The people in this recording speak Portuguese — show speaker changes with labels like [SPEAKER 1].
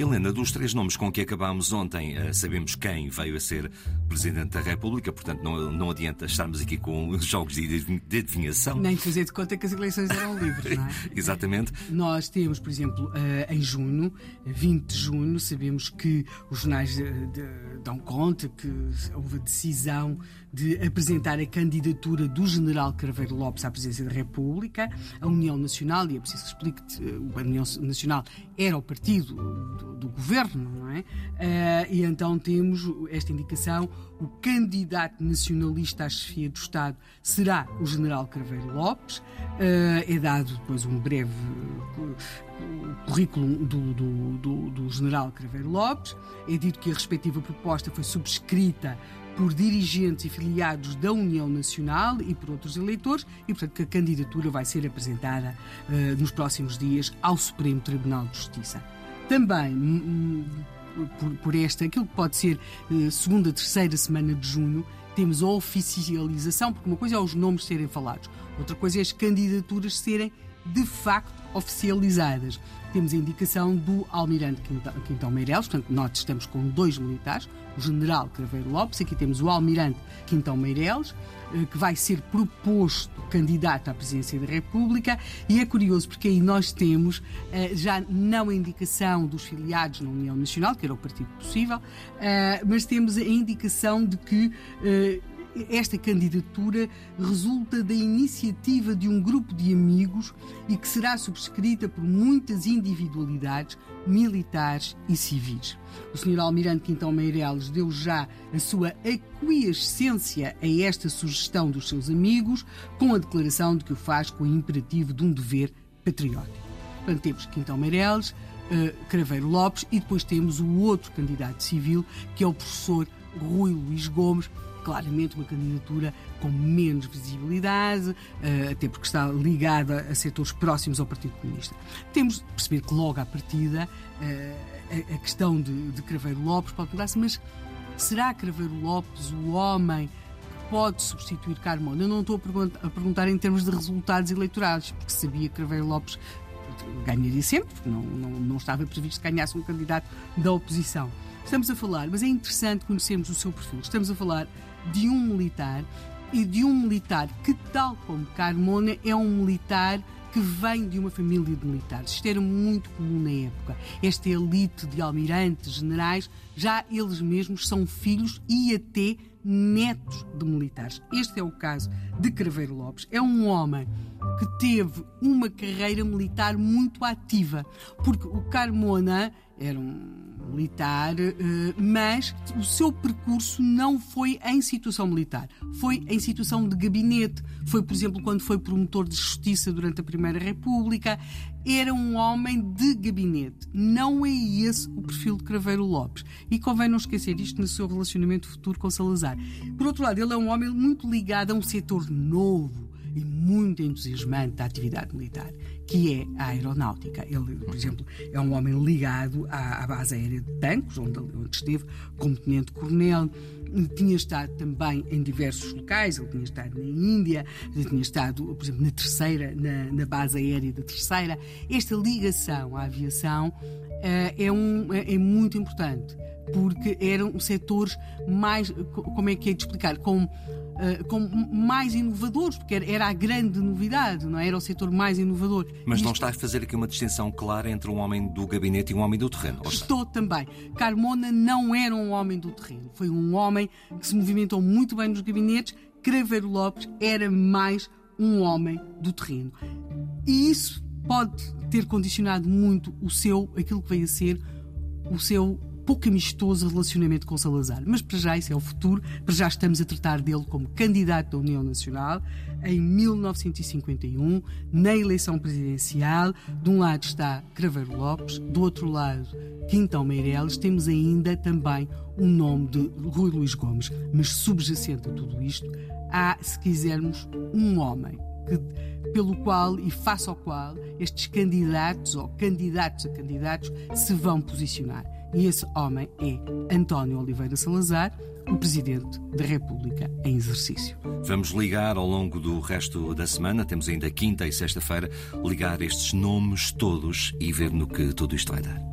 [SPEAKER 1] Helena, dos três nomes com que acabámos ontem, eh, sabemos quem veio a ser Presidente da República, portanto não, não adianta estarmos aqui com jogos de adivinhação.
[SPEAKER 2] Nem fazer de conta que as eleições eram livres, não é?
[SPEAKER 1] Exatamente.
[SPEAKER 2] Nós temos, por exemplo, eh, em junho, 20 de junho, sabemos que os jornais dão conta que houve a decisão de apresentar a candidatura do General Craveiro Lopes à presidência da República, a União Nacional, e é preciso que explique que eh, a União Nacional era o partido do, governo, não é? Uh, e então temos esta indicação: o candidato nacionalista à chefia do Estado será o General Craveiro Lopes. Uh, é dado depois um breve currículo do, do, do, do General Craveiro Lopes. É dito que a respectiva proposta foi subscrita por dirigentes e filiados da União Nacional e por outros eleitores e, portanto, que a candidatura vai ser apresentada uh, nos próximos dias ao Supremo Tribunal de Justiça. Também, um, por, por, esta, aquilo que pode ser uh, segunda, terceira semana de junho, temos a oficialização, porque uma coisa é os nomes serem falados, outra coisa é as candidaturas serem de facto oficializadas. Temos a indicação do Almirante Quintão Meireles, portanto, nós estamos com dois militares, o General Craveiro Lopes, aqui temos o Almirante Quintão Meireles, eh, que vai ser proposto candidato à presidência da República, e é curioso porque aí nós temos eh, já não a indicação dos filiados na União Nacional, que era o partido possível, eh, mas temos a indicação de que esta candidatura resulta da iniciativa de um grupo de amigos e que será subscrita por muitas individualidades militares e civis. O Sr. Almirante Quintão Meireles deu já a sua aquiescência a esta sugestão dos seus amigos, com a declaração de que o faz com o imperativo de um dever patriótico. Portanto, temos Quintão Meireles, uh, Craveiro Lopes e depois temos o outro candidato civil, que é o professor Rui Luís Gomes, claramente uma candidatura com menos visibilidade, eh, até porque está ligada a setores próximos ao Partido Comunista. Temos de perceber que logo à partida eh, a questão de, Craveiro Lopes pode mudar-se, mas será Craveiro Lopes o homem que pode substituir Carmona? Eu não estou a perguntar em termos de resultados eleitorais, porque sabia que Craveiro Lopes ganharia sempre, porque não, não, não estava previsto que ganhasse um candidato da oposição. Estamos a falar, mas é interessante conhecermos o seu perfil. Estamos a falar de um militar e de um militar que, tal como Carmona, é um militar que vem de uma família de militares. Isto era muito comum na época. Esta elite de almirantes, generais, já eles mesmos são filhos e até netos de militares. Este é o caso de Craveiro Lopes. É um homem que teve uma carreira militar muito ativa, porque o Carmona era um militar, eh, mas o seu percurso não foi em situação militar, foi em situação de gabinete. Foi, por exemplo, quando foi promotor de justiça durante a Primeira República. Era um homem de gabinete. Não é esse o perfil de Craveiro Lopes. E convém não esquecer isto no seu relacionamento futuro com Salazar. Por outro lado, ele é um homem muito ligado a um setor novo e muito entusiasmante da atividade militar, que é a aeronáutica. Ele, por exemplo, é um homem ligado à, à base aérea de Tancos, onde, onde esteve como tenente-coronel. Tinha estado também em diversos locais, ele tinha estado na Índia, ele tinha estado, por exemplo, na terceira, na, na base aérea da terceira. Esta ligação à aviação uh, é, um, é, é muito importante porque eram setores mais, como é que é de explicar, com uh, como mais inovadores, porque era a grande novidade, não é? Era o setor mais inovador.
[SPEAKER 1] Mas não está a fazer aqui uma distinção clara entre um homem do gabinete e um homem do terreno?
[SPEAKER 2] Estou também. Carmona não era um homem do terreno. Foi um homem que se movimentou muito bem nos gabinetes. Craveiro Lopes era mais um homem do terreno. E isso pode ter condicionado muito o seu, aquilo que veio a ser o seu pouco amistoso relacionamento com Salazar. Mas para já isso é o futuro, para já estamos a tratar dele como candidato da União Nacional em 1951, na eleição presidencial. De um lado está Craveiro Lopes, do outro lado Quintão Meireles, temos ainda também o nome de Rui Luís Gomes. Mas subjacente a tudo isto, há, se quisermos, um homem que, pelo qual e face ao qual estes candidatos ou candidatos a candidatos se vão posicionar. E esse homem é António Oliveira Salazar, o Presidente da República em exercício.
[SPEAKER 1] Vamos ligar ao longo do resto da semana, temos ainda quinta e sexta-feira, ligar estes nomes todos e ver no que tudo isto vai dar.